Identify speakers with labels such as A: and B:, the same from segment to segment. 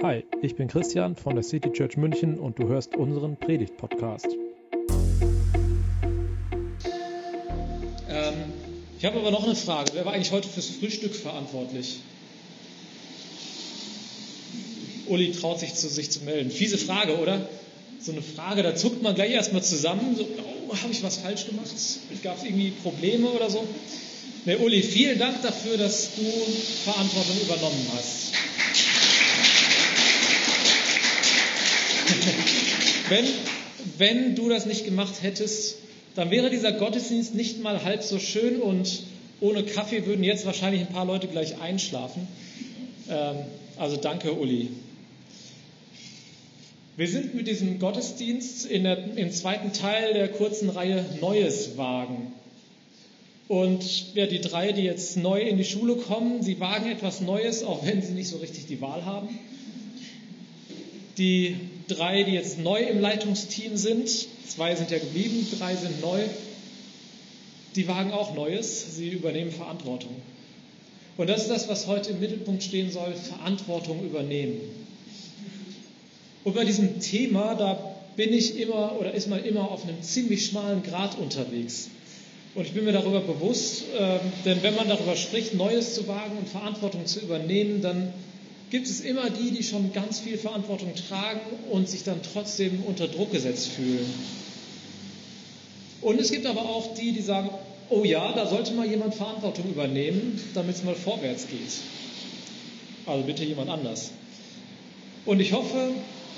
A: Hi, ich bin Christian von der City Church München und du hörst unseren Predigt-Podcast.
B: Ähm, ich habe aber noch eine Frage. Wer war eigentlich heute fürs Frühstück verantwortlich? Uli traut sich zu, sich zu melden. Fiese Frage, oder? So eine Frage, da zuckt man gleich erstmal zusammen. So, oh, habe ich was falsch gemacht? Gab es irgendwie Probleme oder so? Ne, Uli, vielen Dank dafür, dass du Verantwortung übernommen hast. Wenn, wenn du das nicht gemacht hättest, dann wäre dieser Gottesdienst nicht mal halb so schön und ohne Kaffee würden jetzt wahrscheinlich ein paar Leute gleich einschlafen. Ähm, also danke, Uli. Wir sind mit diesem Gottesdienst der, im zweiten Teil der kurzen Reihe Neues wagen. Und ja, die drei, die jetzt neu in die Schule kommen, sie wagen etwas Neues, auch wenn sie nicht so richtig die Wahl haben. Die drei, die jetzt neu im Leitungsteam sind, zwei sind ja geblieben, drei sind neu, die wagen auch Neues, sie übernehmen Verantwortung. Und das ist das, was heute im Mittelpunkt stehen soll, Verantwortung übernehmen. Und bei diesem Thema, da bin ich immer oder ist man immer auf einem ziemlich schmalen Grad unterwegs. Und ich bin mir darüber bewusst, äh, denn wenn man darüber spricht, Neues zu wagen und Verantwortung zu übernehmen, dann gibt es immer die, die schon ganz viel Verantwortung tragen und sich dann trotzdem unter Druck gesetzt fühlen. Und es gibt aber auch die, die sagen, oh ja, da sollte mal jemand Verantwortung übernehmen, damit es mal vorwärts geht. Also bitte jemand anders. Und ich hoffe,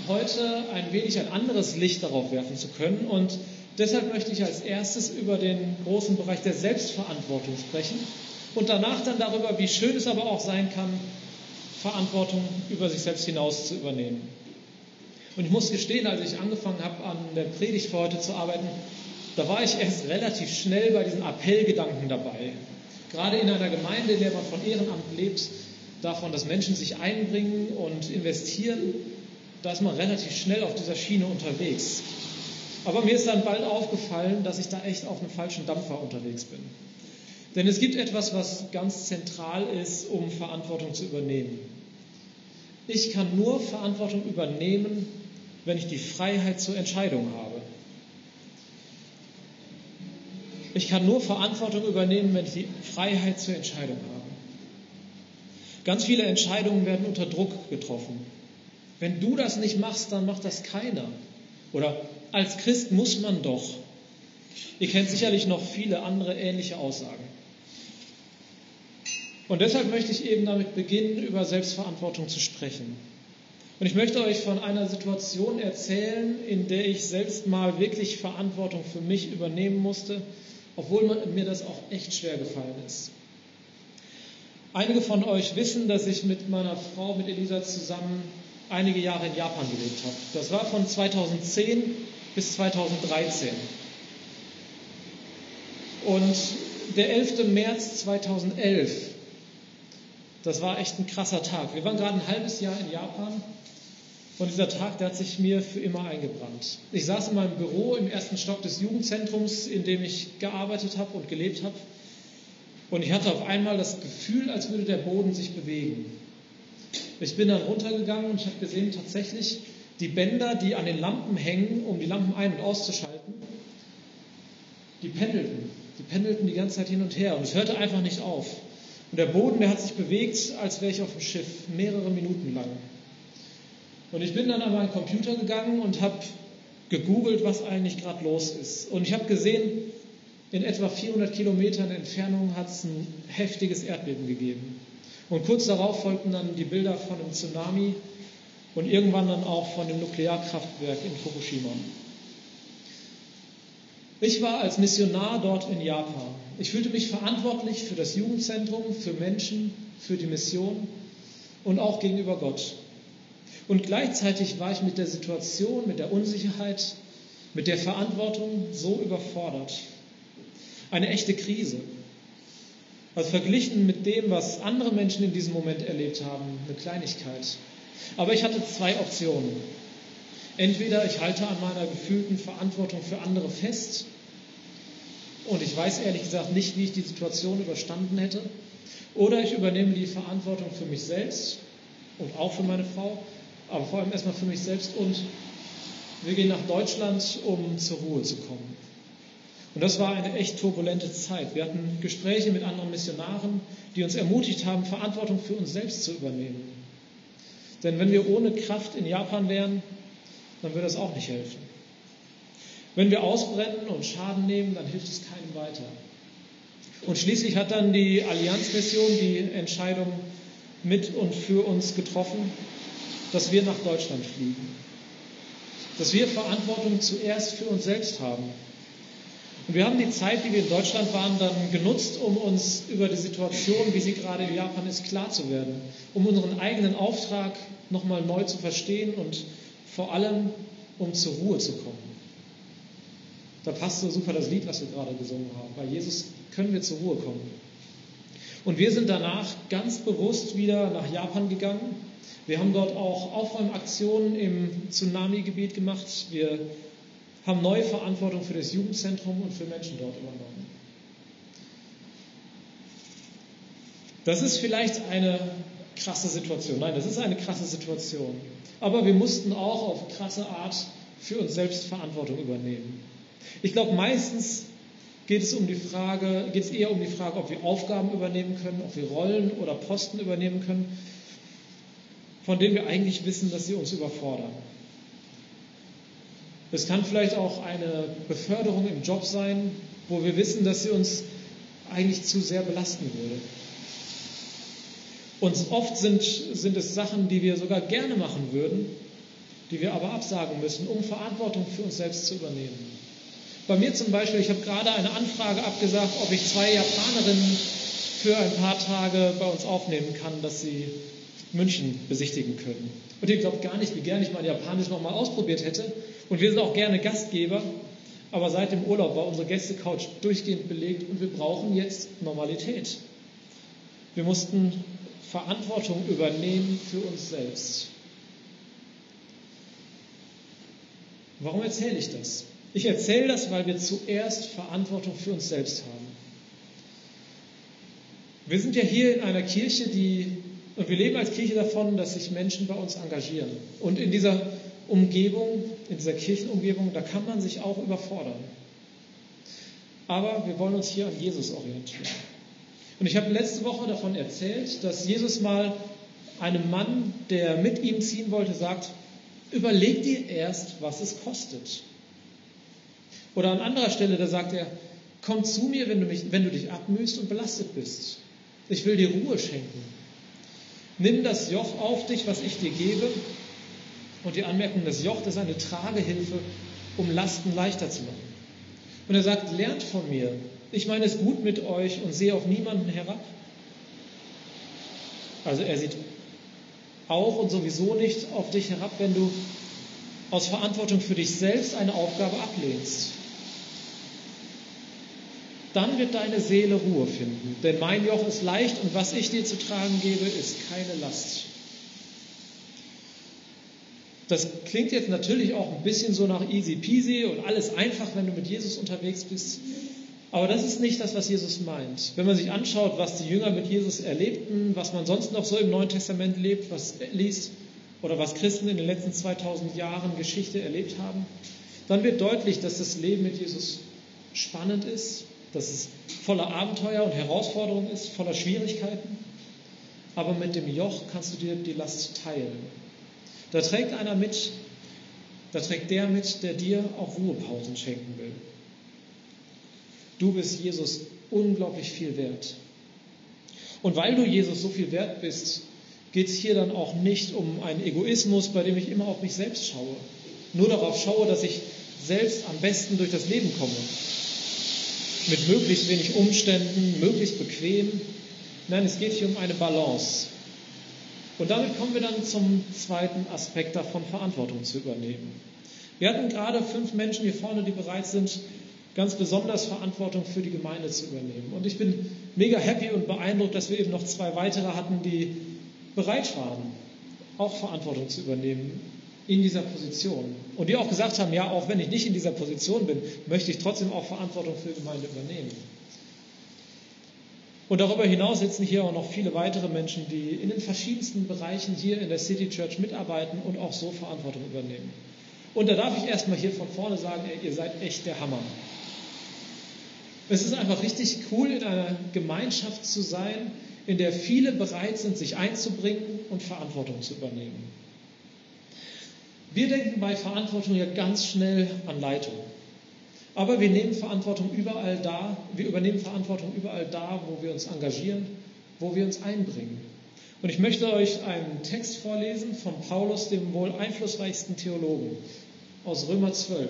B: heute ein wenig ein anderes Licht darauf werfen zu können. Und deshalb möchte ich als erstes über den großen Bereich der Selbstverantwortung sprechen und danach dann darüber, wie schön es aber auch sein kann, Verantwortung über sich selbst hinaus zu übernehmen. Und ich muss gestehen, als ich angefangen habe, an der Predigt für heute zu arbeiten, da war ich erst relativ schnell bei diesen Appellgedanken dabei. Gerade in einer Gemeinde, in der man von Ehrenamt lebt, davon, dass Menschen sich einbringen und investieren, da ist man relativ schnell auf dieser Schiene unterwegs. Aber mir ist dann bald aufgefallen, dass ich da echt auf einem falschen Dampfer unterwegs bin. Denn es gibt etwas, was ganz zentral ist, um Verantwortung zu übernehmen. Ich kann nur Verantwortung übernehmen, wenn ich die Freiheit zur Entscheidung habe. Ich kann nur Verantwortung übernehmen, wenn ich die Freiheit zur Entscheidung habe. Ganz viele Entscheidungen werden unter Druck getroffen. Wenn du das nicht machst, dann macht das keiner. Oder als Christ muss man doch. Ihr kennt sicherlich noch viele andere ähnliche Aussagen. Und deshalb möchte ich eben damit beginnen, über Selbstverantwortung zu sprechen. Und ich möchte euch von einer Situation erzählen, in der ich selbst mal wirklich Verantwortung für mich übernehmen musste, obwohl mir das auch echt schwer gefallen ist. Einige von euch wissen, dass ich mit meiner Frau, mit Elisa zusammen einige Jahre in Japan gelebt habe. Das war von 2010 bis 2013. Und der 11. März 2011 das war echt ein krasser Tag. Wir waren gerade ein halbes Jahr in Japan und dieser Tag, der hat sich mir für immer eingebrannt. Ich saß in meinem Büro im ersten Stock des Jugendzentrums, in dem ich gearbeitet habe und gelebt habe. Und ich hatte auf einmal das Gefühl, als würde der Boden sich bewegen. Ich bin dann runtergegangen und ich habe gesehen, tatsächlich die Bänder, die an den Lampen hängen, um die Lampen ein- und auszuschalten, die pendelten. Die pendelten die ganze Zeit hin und her und es hörte einfach nicht auf. Und der Boden, der hat sich bewegt, als wäre ich auf dem Schiff, mehrere Minuten lang. Und ich bin dann an meinen Computer gegangen und habe gegoogelt, was eigentlich gerade los ist. Und ich habe gesehen, in etwa 400 Kilometern Entfernung hat es ein heftiges Erdbeben gegeben. Und kurz darauf folgten dann die Bilder von einem Tsunami und irgendwann dann auch von dem Nuklearkraftwerk in Fukushima. Ich war als Missionar dort in Japan. Ich fühlte mich verantwortlich für das Jugendzentrum, für Menschen, für die Mission und auch gegenüber Gott. Und gleichzeitig war ich mit der Situation, mit der Unsicherheit, mit der Verantwortung so überfordert. Eine echte Krise. Also verglichen mit dem, was andere Menschen in diesem Moment erlebt haben, eine Kleinigkeit. Aber ich hatte zwei Optionen. Entweder ich halte an meiner gefühlten Verantwortung für andere fest und ich weiß ehrlich gesagt nicht, wie ich die Situation überstanden hätte, oder ich übernehme die Verantwortung für mich selbst und auch für meine Frau aber vor allem erstmal für mich selbst und wir gehen nach Deutschland, um zur Ruhe zu kommen. Und das war eine echt turbulente Zeit. Wir hatten Gespräche mit anderen Missionaren, die uns ermutigt haben, Verantwortung für uns selbst zu übernehmen. Denn wenn wir ohne Kraft in Japan wären, dann würde das auch nicht helfen. Wenn wir ausbrennen und Schaden nehmen, dann hilft es keinem weiter. Und schließlich hat dann die Allianzmission die Entscheidung mit und für uns getroffen, dass wir nach Deutschland fliegen. Dass wir Verantwortung zuerst für uns selbst haben. Und wir haben die Zeit, die wir in Deutschland waren, dann genutzt, um uns über die Situation, wie sie gerade in Japan ist, klar zu werden. Um unseren eigenen Auftrag nochmal neu zu verstehen und vor allem, um zur Ruhe zu kommen. Da passt so super das Lied, was wir gerade gesungen haben. Bei Jesus können wir zur Ruhe kommen. Und wir sind danach ganz bewusst wieder nach Japan gegangen. Wir haben dort auch Aufräumaktionen im Tsunami-Gebiet gemacht. Wir haben neue Verantwortung für das Jugendzentrum und für Menschen dort übernommen. Das ist vielleicht eine krasse Situation. Nein, das ist eine krasse Situation. Aber wir mussten auch auf krasse Art für uns selbst Verantwortung übernehmen. Ich glaube, meistens geht es, um die Frage, geht es eher um die Frage, ob wir Aufgaben übernehmen können, ob wir Rollen oder Posten übernehmen können, von denen wir eigentlich wissen, dass sie uns überfordern. Es kann vielleicht auch eine Beförderung im Job sein, wo wir wissen, dass sie uns eigentlich zu sehr belasten würde. Und oft sind, sind es Sachen, die wir sogar gerne machen würden, die wir aber absagen müssen, um Verantwortung für uns selbst zu übernehmen. Bei mir zum Beispiel, ich habe gerade eine Anfrage abgesagt, ob ich zwei Japanerinnen für ein paar Tage bei uns aufnehmen kann, dass sie München besichtigen können. Und ihr glaubt gar nicht, wie gerne ich mein Japanisch nochmal ausprobiert hätte. Und wir sind auch gerne Gastgeber. Aber seit dem Urlaub war unsere Gästecouch durchgehend belegt und wir brauchen jetzt Normalität. Wir mussten Verantwortung übernehmen für uns selbst. Warum erzähle ich das? Ich erzähle das, weil wir zuerst Verantwortung für uns selbst haben. Wir sind ja hier in einer Kirche, die, und wir leben als Kirche davon, dass sich Menschen bei uns engagieren. Und in dieser Umgebung, in dieser Kirchenumgebung, da kann man sich auch überfordern. Aber wir wollen uns hier an Jesus orientieren. Und ich habe letzte Woche davon erzählt, dass Jesus mal einem Mann, der mit ihm ziehen wollte, sagt, überleg dir erst, was es kostet. Oder an anderer Stelle, da sagt er, komm zu mir, wenn du, mich, wenn du dich abmühst und belastet bist. Ich will dir Ruhe schenken. Nimm das Joch auf dich, was ich dir gebe. Und die Anmerkung, das Joch ist eine Tragehilfe, um Lasten leichter zu machen. Und er sagt, lernt von mir. Ich meine es gut mit euch und sehe auf niemanden herab. Also er sieht auch und sowieso nicht auf dich herab, wenn du aus Verantwortung für dich selbst eine Aufgabe ablehnst dann wird deine Seele Ruhe finden. Denn mein Joch ist leicht und was ich dir zu tragen gebe, ist keine Last. Das klingt jetzt natürlich auch ein bisschen so nach easy peasy und alles einfach, wenn du mit Jesus unterwegs bist. Aber das ist nicht das, was Jesus meint. Wenn man sich anschaut, was die Jünger mit Jesus erlebten, was man sonst noch so im Neuen Testament lebt, was liest oder was Christen in den letzten 2000 Jahren Geschichte erlebt haben, dann wird deutlich, dass das Leben mit Jesus spannend ist, dass es voller Abenteuer und Herausforderungen ist, voller Schwierigkeiten. Aber mit dem Joch kannst du dir die Last teilen. Da trägt einer mit, da trägt der mit, der dir auch Ruhepausen schenken will. Du bist Jesus unglaublich viel wert. Und weil du Jesus so viel wert bist, geht es hier dann auch nicht um einen Egoismus, bei dem ich immer auf mich selbst schaue. Nur darauf schaue, dass ich selbst am besten durch das Leben komme mit möglichst wenig Umständen, möglichst bequem. Nein, es geht hier um eine Balance. Und damit kommen wir dann zum zweiten Aspekt davon, Verantwortung zu übernehmen. Wir hatten gerade fünf Menschen hier vorne, die bereit sind, ganz besonders Verantwortung für die Gemeinde zu übernehmen. Und ich bin mega happy und beeindruckt, dass wir eben noch zwei weitere hatten, die bereit waren, auch Verantwortung zu übernehmen in dieser Position. Und die auch gesagt haben, ja, auch wenn ich nicht in dieser Position bin, möchte ich trotzdem auch Verantwortung für die Gemeinde übernehmen. Und darüber hinaus sitzen hier auch noch viele weitere Menschen, die in den verschiedensten Bereichen hier in der City Church mitarbeiten und auch so Verantwortung übernehmen. Und da darf ich erstmal hier von vorne sagen, ey, ihr seid echt der Hammer. Es ist einfach richtig cool, in einer Gemeinschaft zu sein, in der viele bereit sind, sich einzubringen und Verantwortung zu übernehmen. Wir denken bei Verantwortung ja ganz schnell an Leitung. Aber wir nehmen Verantwortung überall da, wir übernehmen Verantwortung überall da, wo wir uns engagieren, wo wir uns einbringen. Und ich möchte euch einen Text vorlesen von Paulus, dem wohl einflussreichsten Theologen, aus Römer 12.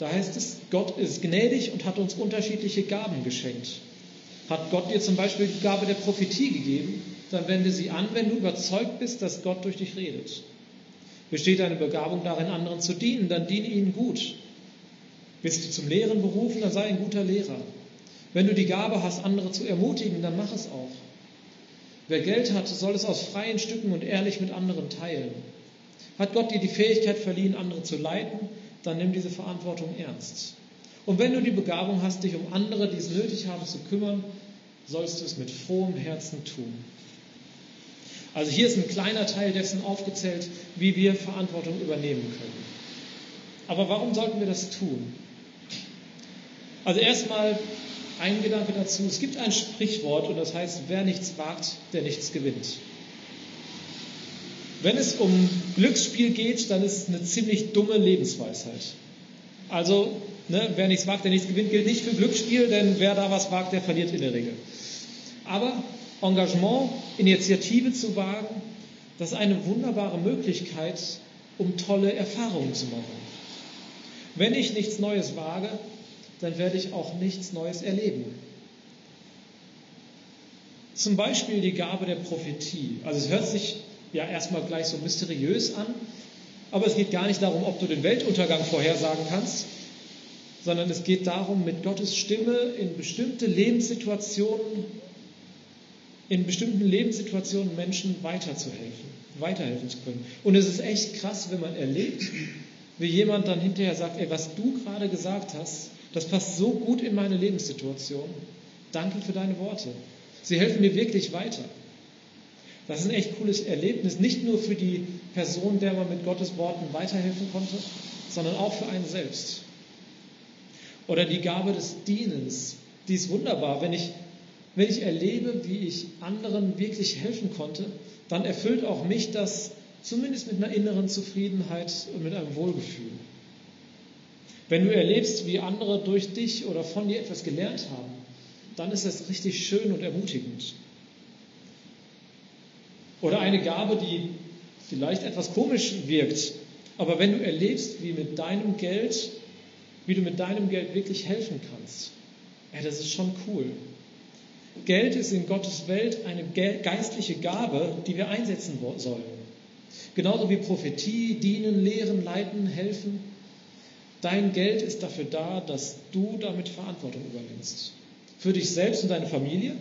B: Da heißt es, Gott ist gnädig und hat uns unterschiedliche Gaben geschenkt. Hat Gott dir zum Beispiel die Gabe der Prophetie gegeben, dann wende sie an, wenn du überzeugt bist, dass Gott durch dich redet. Besteht deine Begabung darin, anderen zu dienen, dann diene ihnen gut. Bist du zum Lehren berufen, dann sei ein guter Lehrer. Wenn du die Gabe hast, andere zu ermutigen, dann mach es auch. Wer Geld hat, soll es aus freien Stücken und ehrlich mit anderen teilen. Hat Gott dir die Fähigkeit verliehen, andere zu leiten, dann nimm diese Verantwortung ernst. Und wenn du die Begabung hast, dich um andere, die es nötig haben, zu kümmern, sollst du es mit frohem Herzen tun. Also hier ist ein kleiner Teil dessen aufgezählt, wie wir Verantwortung übernehmen können. Aber warum sollten wir das tun? Also erstmal ein Gedanke dazu. Es gibt ein Sprichwort und das heißt, wer nichts wagt, der nichts gewinnt. Wenn es um Glücksspiel geht, dann ist es eine ziemlich dumme Lebensweisheit. Also, ne, wer nichts wagt, der nichts gewinnt, gilt nicht für Glücksspiel, denn wer da was wagt, der verliert in der Regel. Aber Engagement, Initiative zu wagen, das ist eine wunderbare Möglichkeit, um tolle Erfahrungen zu machen. Wenn ich nichts Neues wage, dann werde ich auch nichts Neues erleben. Zum Beispiel die Gabe der Prophetie. Also es hört sich ja erstmal gleich so mysteriös an, aber es geht gar nicht darum, ob du den Weltuntergang vorhersagen kannst, sondern es geht darum, mit Gottes Stimme in bestimmte Lebenssituationen, in bestimmten Lebenssituationen Menschen weiterzuhelfen, weiterhelfen zu können. Und es ist echt krass, wenn man erlebt, wie jemand dann hinterher sagt, ey, was du gerade gesagt hast, das passt so gut in meine Lebenssituation. Danke für deine Worte. Sie helfen mir wirklich weiter. Das ist ein echt cooles Erlebnis, nicht nur für die Person, der man mit Gottes Worten weiterhelfen konnte, sondern auch für einen selbst. Oder die Gabe des Dienens, die ist wunderbar. Wenn ich, wenn ich erlebe, wie ich anderen wirklich helfen konnte, dann erfüllt auch mich das zumindest mit einer inneren Zufriedenheit und mit einem Wohlgefühl. Wenn du erlebst, wie andere durch dich oder von dir etwas gelernt haben, dann ist das richtig schön und ermutigend. Oder eine Gabe, die vielleicht etwas komisch wirkt, aber wenn du erlebst, wie mit deinem Geld, wie du mit deinem Geld wirklich helfen kannst, ja, das ist schon cool. Geld ist in Gottes Welt eine geistliche Gabe, die wir einsetzen sollen. Genauso wie Prophetie, dienen, lehren, leiten, helfen. Dein Geld ist dafür da, dass du damit Verantwortung übernimmst. Für dich selbst und deine Familie,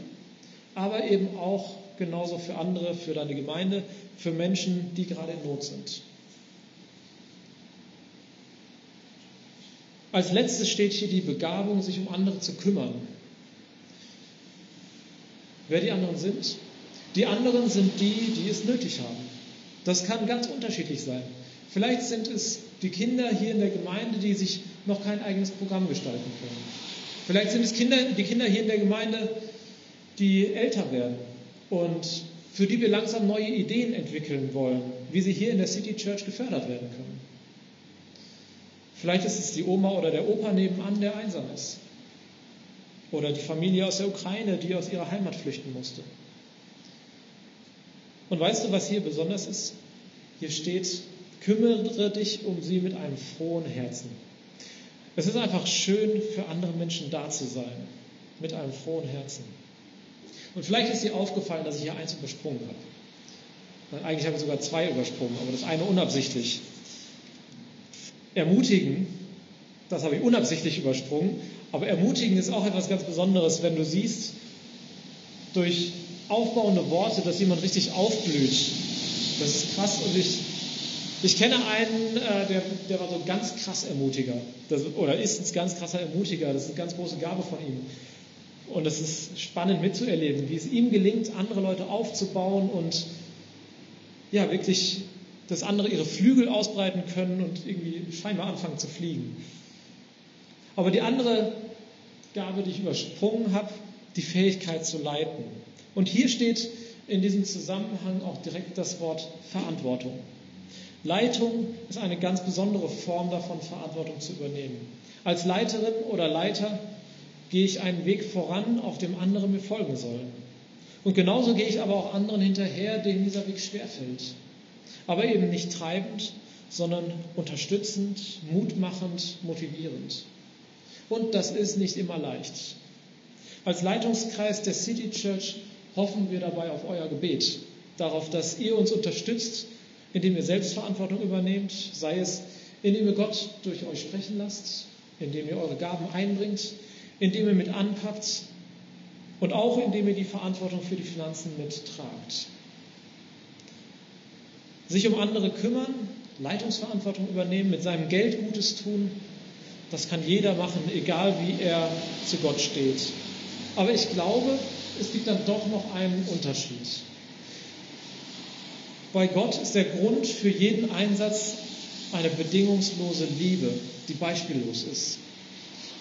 B: aber eben auch genauso für andere, für deine Gemeinde, für Menschen, die gerade in Not sind. Als letztes steht hier die Begabung, sich um andere zu kümmern. Wer die anderen sind? Die anderen sind die, die es nötig haben. Das kann ganz unterschiedlich sein. Vielleicht sind es die Kinder hier in der Gemeinde, die sich noch kein eigenes Programm gestalten können. Vielleicht sind es Kinder, die Kinder hier in der Gemeinde, die älter werden und für die wir langsam neue Ideen entwickeln wollen, wie sie hier in der City Church gefördert werden können. Vielleicht ist es die Oma oder der Opa nebenan, der einsam ist. Oder die Familie aus der Ukraine, die aus ihrer Heimat flüchten musste. Und weißt du, was hier besonders ist? Hier steht, kümmere dich um sie mit einem frohen Herzen. Es ist einfach schön, für andere Menschen da zu sein, mit einem frohen Herzen. Und vielleicht ist dir aufgefallen, dass ich hier eins übersprungen habe. Eigentlich habe ich sogar zwei übersprungen, aber das eine unabsichtlich. Ermutigen, das habe ich unabsichtlich übersprungen, aber ermutigen ist auch etwas ganz Besonderes, wenn du siehst, durch aufbauende Worte, dass jemand richtig aufblüht. Das ist krass und ich, ich kenne einen, äh, der, der war so ganz krass Ermutiger das, oder ist ein ganz krasser Ermutiger, das ist eine ganz große Gabe von ihm. Und es ist spannend mitzuerleben, wie es ihm gelingt, andere Leute aufzubauen und ja, wirklich, dass andere ihre Flügel ausbreiten können und irgendwie scheinbar anfangen zu fliegen. Aber die andere Gabe, die ich übersprungen habe, die Fähigkeit zu leiten. Und hier steht in diesem Zusammenhang auch direkt das Wort Verantwortung. Leitung ist eine ganz besondere Form davon, Verantwortung zu übernehmen. Als Leiterin oder Leiter gehe ich einen Weg voran, auf dem andere mir folgen sollen. Und genauso gehe ich aber auch anderen hinterher, denen dieser Weg schwerfällt. Aber eben nicht treibend, sondern unterstützend, mutmachend, motivierend. Und das ist nicht immer leicht. Als Leitungskreis der City Church hoffen wir dabei auf euer Gebet, darauf, dass ihr uns unterstützt, indem ihr Selbstverantwortung übernehmt, sei es, indem ihr Gott durch euch sprechen lasst, indem ihr eure Gaben einbringt, indem ihr mit anpackt und auch indem ihr die Verantwortung für die Finanzen mittragt. Sich um andere kümmern, Leitungsverantwortung übernehmen, mit seinem Geld Gutes tun, das kann jeder machen, egal wie er zu Gott steht. Aber ich glaube, es gibt dann doch noch einen Unterschied. Bei Gott ist der Grund für jeden Einsatz eine bedingungslose Liebe, die beispiellos ist.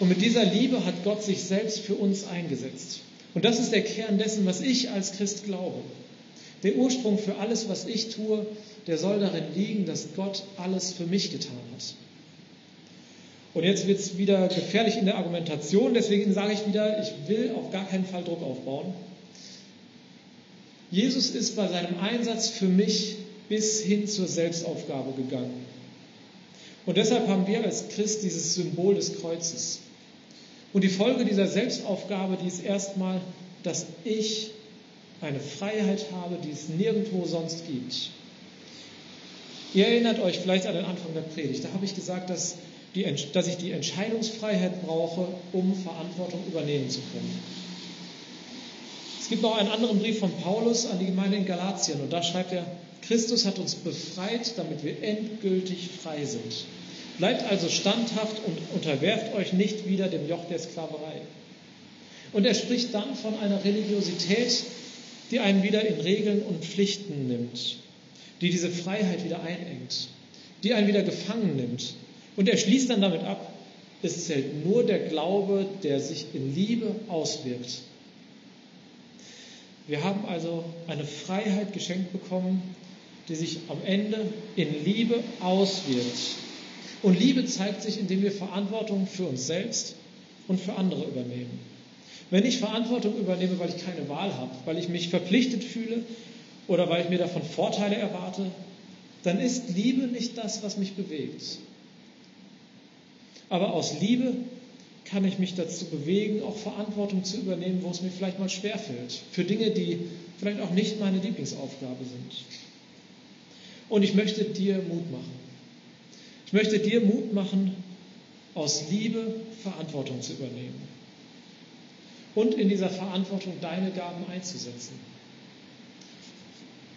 B: Und mit dieser Liebe hat Gott sich selbst für uns eingesetzt. Und das ist der Kern dessen, was ich als Christ glaube. Der Ursprung für alles, was ich tue, der soll darin liegen, dass Gott alles für mich getan hat. Und jetzt wird es wieder gefährlich in der Argumentation, deswegen sage ich wieder, ich will auf gar keinen Fall Druck aufbauen. Jesus ist bei seinem Einsatz für mich bis hin zur Selbstaufgabe gegangen. Und deshalb haben wir als Christ dieses Symbol des Kreuzes. Und die Folge dieser Selbstaufgabe, die ist erstmal, dass ich eine Freiheit habe, die es nirgendwo sonst gibt. Ihr erinnert euch vielleicht an den Anfang der Predigt. Da habe ich gesagt, dass, die, dass ich die Entscheidungsfreiheit brauche, um Verantwortung übernehmen zu können. Es gibt noch einen anderen Brief von Paulus an die Gemeinde in Galatien und da schreibt er, Christus hat uns befreit, damit wir endgültig frei sind. Bleibt also standhaft und unterwerft euch nicht wieder dem Joch der Sklaverei. Und er spricht dann von einer Religiosität, die einen wieder in Regeln und Pflichten nimmt, die diese Freiheit wieder einengt, die einen wieder gefangen nimmt. Und er schließt dann damit ab, es zählt nur der Glaube, der sich in Liebe auswirkt. Wir haben also eine Freiheit geschenkt bekommen, die sich am Ende in Liebe auswirkt. Und Liebe zeigt sich, indem wir Verantwortung für uns selbst und für andere übernehmen. Wenn ich Verantwortung übernehme, weil ich keine Wahl habe, weil ich mich verpflichtet fühle oder weil ich mir davon Vorteile erwarte, dann ist Liebe nicht das, was mich bewegt. Aber aus Liebe kann ich mich dazu bewegen, auch Verantwortung zu übernehmen, wo es mir vielleicht mal schwerfällt, für Dinge, die vielleicht auch nicht meine Lieblingsaufgabe sind. Und ich möchte dir Mut machen. Ich möchte dir Mut machen, aus Liebe Verantwortung zu übernehmen und in dieser Verantwortung deine Gaben einzusetzen.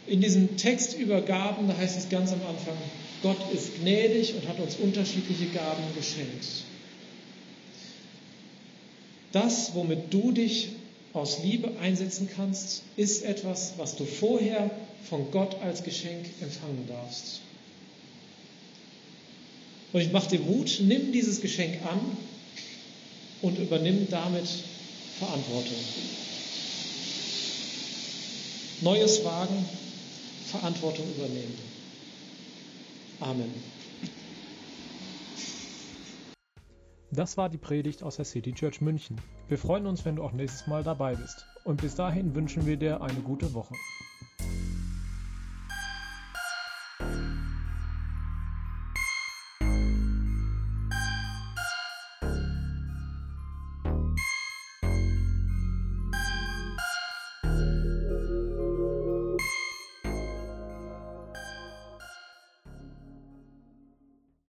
B: In diesem Text über Gaben, da heißt es ganz am Anfang, Gott ist gnädig und hat uns unterschiedliche Gaben geschenkt. Das, womit du dich aus Liebe einsetzen kannst, ist etwas, was du vorher von Gott als Geschenk empfangen darfst. Und ich mache dir Mut, nimm dieses Geschenk an und übernimm damit Verantwortung. Neues wagen, Verantwortung übernehmen. Amen.
A: Das war die Predigt aus der City Church München. Wir freuen uns, wenn du auch nächstes Mal dabei bist. Und bis dahin wünschen wir dir eine gute Woche.